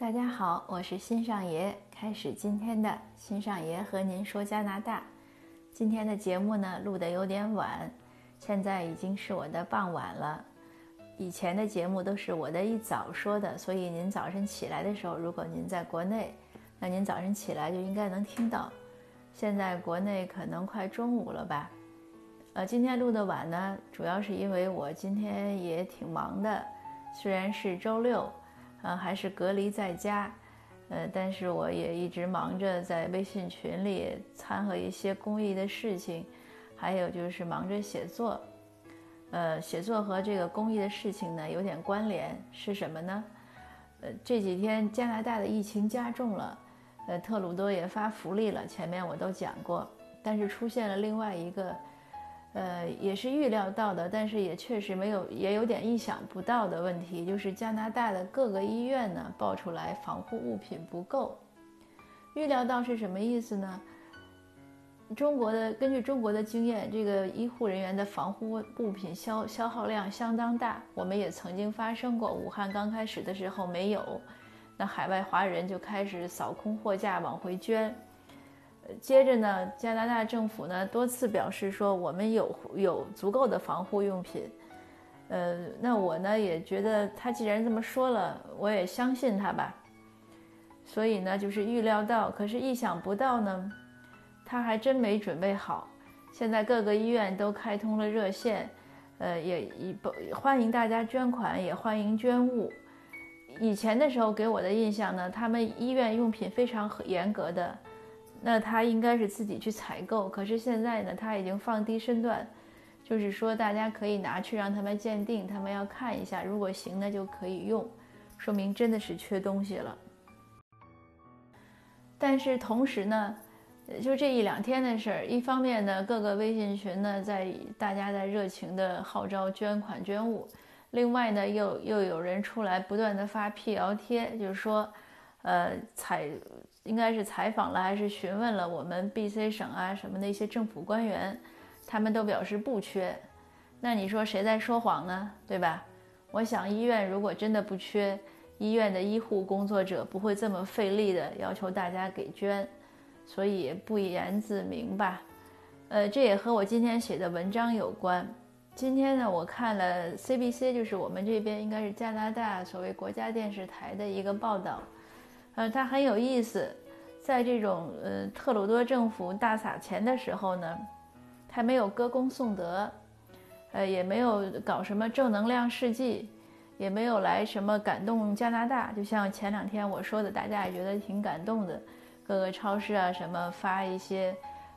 大家好，我是新上爷，开始今天的新上爷和您说加拿大。今天的节目呢录的有点晚，现在已经是我的傍晚了。以前的节目都是我的一早说的，所以您早晨起来的时候，如果您在国内，那您早晨起来就应该能听到。现在国内可能快中午了吧？呃，今天录的晚呢，主要是因为我今天也挺忙的，虽然是周六。呃，还是隔离在家，呃，但是我也一直忙着在微信群里掺和一些公益的事情，还有就是忙着写作，呃，写作和这个公益的事情呢有点关联，是什么呢？呃，这几天加拿大的疫情加重了，呃，特鲁多也发福利了，前面我都讲过，但是出现了另外一个。呃，也是预料到的，但是也确实没有，也有点意想不到的问题，就是加拿大的各个医院呢爆出来防护物品不够。预料到是什么意思呢？中国的根据中国的经验，这个医护人员的防护物品消消耗量相当大。我们也曾经发生过，武汉刚开始的时候没有，那海外华人就开始扫空货架往回捐。接着呢，加拿大政府呢多次表示说我们有有足够的防护用品，呃，那我呢也觉得他既然这么说了，我也相信他吧。所以呢，就是预料到，可是意想不到呢，他还真没准备好。现在各个医院都开通了热线，呃，也一不欢迎大家捐款，也欢迎捐物。以前的时候给我的印象呢，他们医院用品非常严格的。那他应该是自己去采购，可是现在呢，他已经放低身段，就是说大家可以拿去让他们鉴定，他们要看一下，如果行呢就可以用，说明真的是缺东西了。但是同时呢，就这一两天的事儿，一方面呢，各个微信群呢在大家在热情的号召捐款捐物，另外呢又又有人出来不断的发辟谣贴，就是说，呃采。应该是采访了还是询问了我们 B.C 省啊什么的一些政府官员，他们都表示不缺。那你说谁在说谎呢？对吧？我想医院如果真的不缺，医院的医护工作者不会这么费力的要求大家给捐，所以不言自明吧。呃，这也和我今天写的文章有关。今天呢，我看了 C.B.C，就是我们这边应该是加拿大所谓国家电视台的一个报道。呃，它很有意思，在这种呃特鲁多政府大撒钱的时候呢，他没有歌功颂德，呃，也没有搞什么正能量事迹，也没有来什么感动加拿大。就像前两天我说的，大家也觉得挺感动的，各个超市啊什么发一些，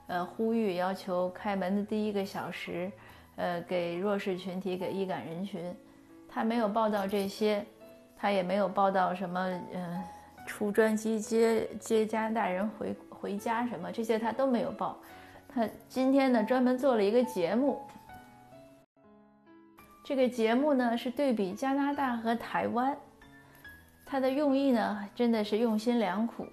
呃，呼吁要求开门的第一个小时，呃，给弱势群体给易感人群，他没有报道这些，他也没有报道什么，嗯。出专机接接加拿大人回回家什么这些他都没有报，他今天呢专门做了一个节目，这个节目呢是对比加拿大和台湾，他的用意呢真的是用心良苦，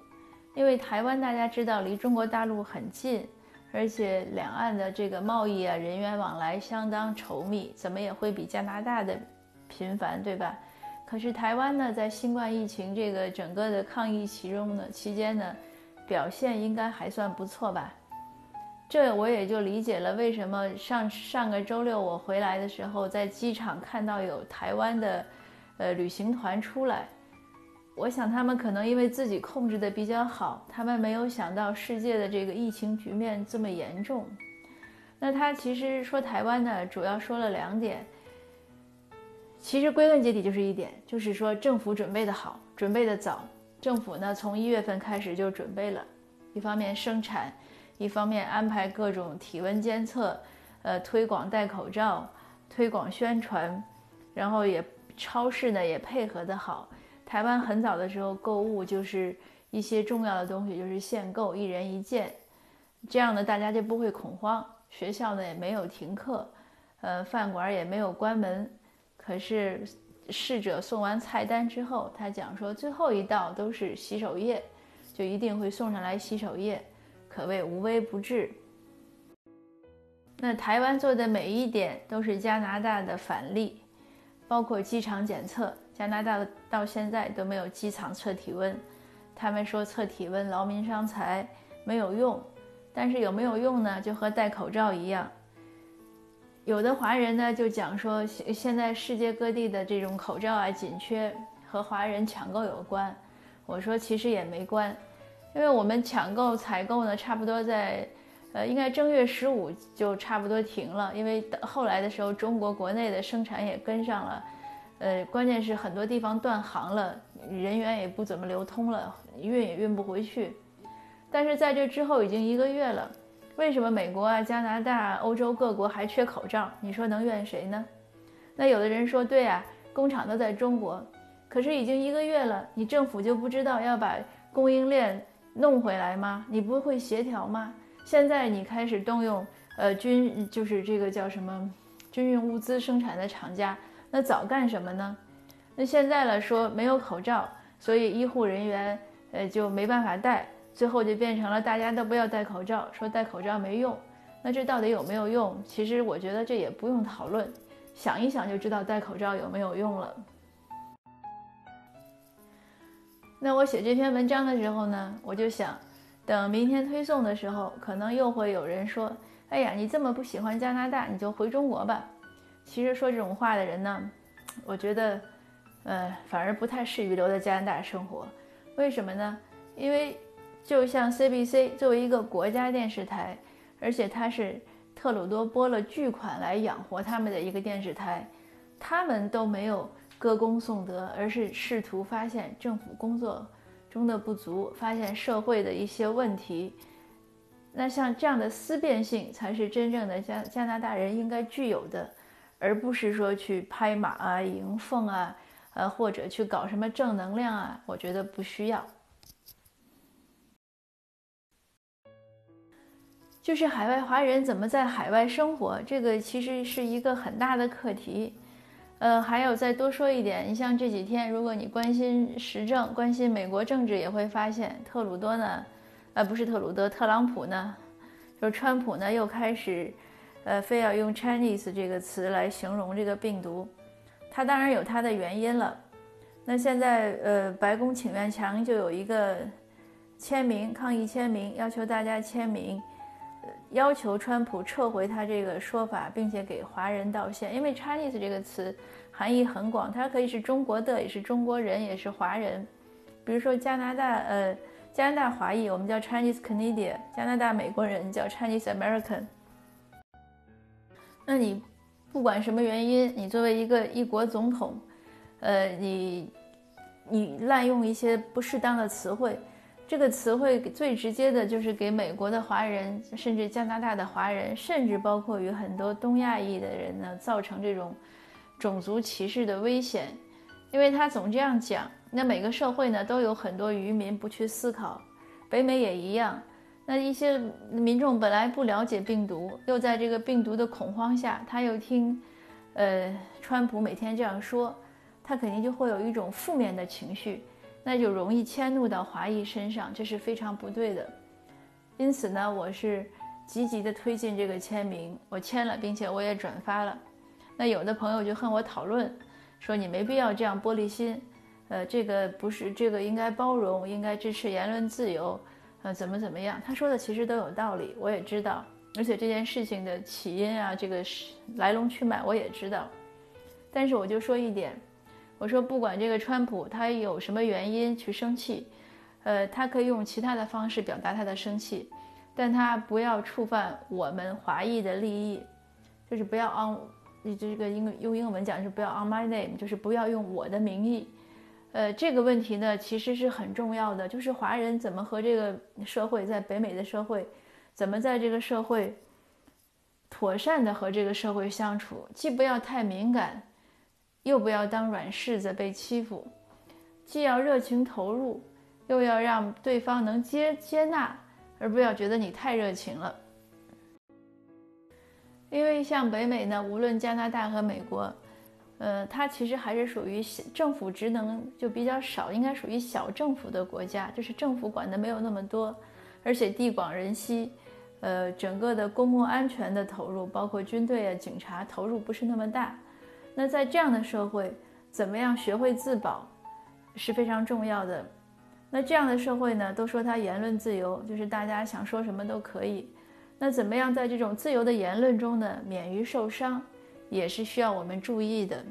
因为台湾大家知道离中国大陆很近，而且两岸的这个贸易啊人员往来相当稠密，怎么也会比加拿大的频繁，对吧？可是台湾呢，在新冠疫情这个整个的抗疫其中呢期间呢，表现应该还算不错吧？这我也就理解了为什么上上个周六我回来的时候，在机场看到有台湾的，呃旅行团出来。我想他们可能因为自己控制的比较好，他们没有想到世界的这个疫情局面这么严重。那他其实说台湾呢，主要说了两点。其实归根结底就是一点，就是说政府准备的好，准备的早。政府呢从一月份开始就准备了，一方面生产，一方面安排各种体温监测，呃，推广戴口罩，推广宣传，然后也超市呢也配合的好。台湾很早的时候购物就是一些重要的东西就是限购，一人一件，这样呢大家就不会恐慌。学校呢也没有停课，呃，饭馆也没有关门。可是，侍者送完菜单之后，他讲说最后一道都是洗手液，就一定会送上来洗手液，可谓无微不至。那台湾做的每一点都是加拿大的反例，包括机场检测，加拿大到现在都没有机场测体温，他们说测体温劳民伤财，没有用。但是有没有用呢？就和戴口罩一样。有的华人呢就讲说，现现在世界各地的这种口罩啊紧缺，和华人抢购有关。我说其实也没关，因为我们抢购采购呢，差不多在，呃，应该正月十五就差不多停了，因为后来的时候中国国内的生产也跟上了，呃，关键是很多地方断航了，人员也不怎么流通了，运也运不回去。但是在这之后已经一个月了。为什么美国啊、加拿大、欧洲各国还缺口罩？你说能怨谁呢？那有的人说，对啊，工厂都在中国，可是已经一个月了，你政府就不知道要把供应链弄回来吗？你不会协调吗？现在你开始动用呃军，就是这个叫什么军用物资生产的厂家，那早干什么呢？那现在了说没有口罩，所以医护人员呃就没办法戴。最后就变成了大家都不要戴口罩，说戴口罩没用。那这到底有没有用？其实我觉得这也不用讨论，想一想就知道戴口罩有没有用了。那我写这篇文章的时候呢，我就想，等明天推送的时候，可能又会有人说：“哎呀，你这么不喜欢加拿大，你就回中国吧。”其实说这种话的人呢，我觉得，呃，反而不太适于留在加拿大生活。为什么呢？因为。就像 CBC 作为一个国家电视台，而且它是特鲁多拨了巨款来养活他们的一个电视台，他们都没有歌功颂德，而是试图发现政府工作中的不足，发现社会的一些问题。那像这样的思辨性，才是真正的加加拿大人应该具有的，而不是说去拍马啊、迎凤啊，呃，或者去搞什么正能量啊。我觉得不需要。就是海外华人怎么在海外生活，这个其实是一个很大的课题。呃，还有再多说一点，你像这几天，如果你关心时政、关心美国政治，也会发现特鲁多呢，呃，不是特鲁多，特朗普呢，就是川普呢，又开始，呃，非要用 Chinese 这个词来形容这个病毒。他当然有他的原因了。那现在，呃，白宫请愿墙就有一个签名抗议签名，要求大家签名。要求川普撤回他这个说法，并且给华人道歉，因为 Chinese 这个词含义很广，它可以是中国的，也是中国人，也是华人。比如说加拿大，呃，加拿大华裔，我们叫 Chinese Canadian；加拿大美国人叫 Chinese American。那你不管什么原因，你作为一个一国总统，呃，你你滥用一些不适当的词汇。这个词汇最直接的就是给美国的华人，甚至加拿大的华人，甚至包括于很多东亚裔的人呢，造成这种种族歧视的危险。因为他总这样讲，那每个社会呢都有很多渔民不去思考，北美也一样。那一些民众本来不了解病毒，又在这个病毒的恐慌下，他又听，呃，川普每天这样说，他肯定就会有一种负面的情绪。那就容易迁怒到华裔身上，这是非常不对的。因此呢，我是积极的推进这个签名，我签了，并且我也转发了。那有的朋友就和我讨论，说你没必要这样玻璃心，呃，这个不是这个应该包容，应该支持言论自由，呃，怎么怎么样？他说的其实都有道理，我也知道，而且这件事情的起因啊，这个是来龙去脉我也知道。但是我就说一点。我说，不管这个川普他有什么原因去生气，呃，他可以用其他的方式表达他的生气，但他不要触犯我们华裔的利益，就是不要 on，这个英用英文讲是不要 on my name，就是不要用我的名义。呃，这个问题呢，其实是很重要的，就是华人怎么和这个社会，在北美的社会，怎么在这个社会妥善的和这个社会相处，既不要太敏感。又不要当软柿子被欺负，既要热情投入，又要让对方能接接纳，而不要觉得你太热情了。因为像北美呢，无论加拿大和美国，呃，它其实还是属于政府职能就比较少，应该属于小政府的国家，就是政府管的没有那么多，而且地广人稀，呃，整个的公共安全的投入，包括军队啊、警察投入不是那么大。那在这样的社会，怎么样学会自保是非常重要的。那这样的社会呢，都说它言论自由，就是大家想说什么都可以。那怎么样在这种自由的言论中呢，免于受伤，也是需要我们注意的。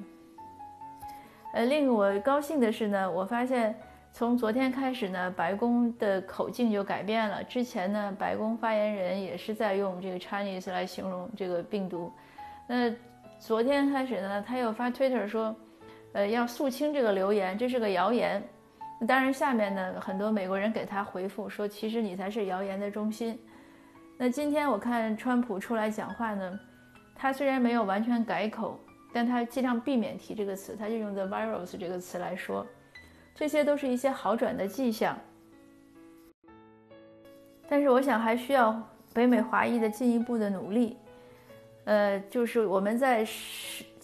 呃，令我高兴的是呢，我发现从昨天开始呢，白宫的口径就改变了。之前呢，白宫发言人也是在用这个 Chinese 来形容这个病毒。那昨天开始呢，他又发 Twitter 说，呃，要肃清这个流言，这是个谣言。当然，下面呢，很多美国人给他回复说，其实你才是谣言的中心。那今天我看川普出来讲话呢，他虽然没有完全改口，但他尽量避免提这个词，他就用 the virus 这个词来说，这些都是一些好转的迹象。但是我想还需要北美华裔的进一步的努力，呃，就是我们在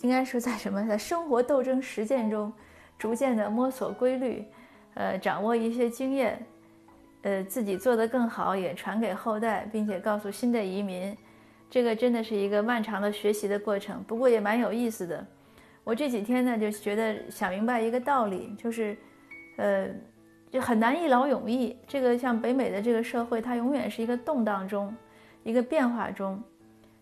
应该说在什么，在生活斗争实践中，逐渐的摸索规律，呃，掌握一些经验。呃，自己做得更好，也传给后代，并且告诉新的移民，这个真的是一个漫长的学习的过程。不过也蛮有意思的。我这几天呢，就觉得想明白一个道理，就是，呃，就很难一劳永逸。这个像北美的这个社会，它永远是一个动荡中，一个变化中。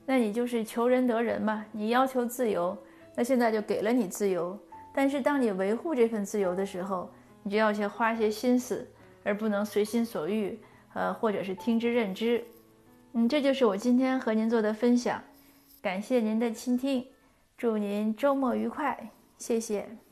那你就是求人得人嘛，你要求自由，那现在就给了你自由。但是当你维护这份自由的时候，你就要先花些心思。而不能随心所欲，呃，或者是听之任之。嗯，这就是我今天和您做的分享，感谢您的倾听，祝您周末愉快，谢谢。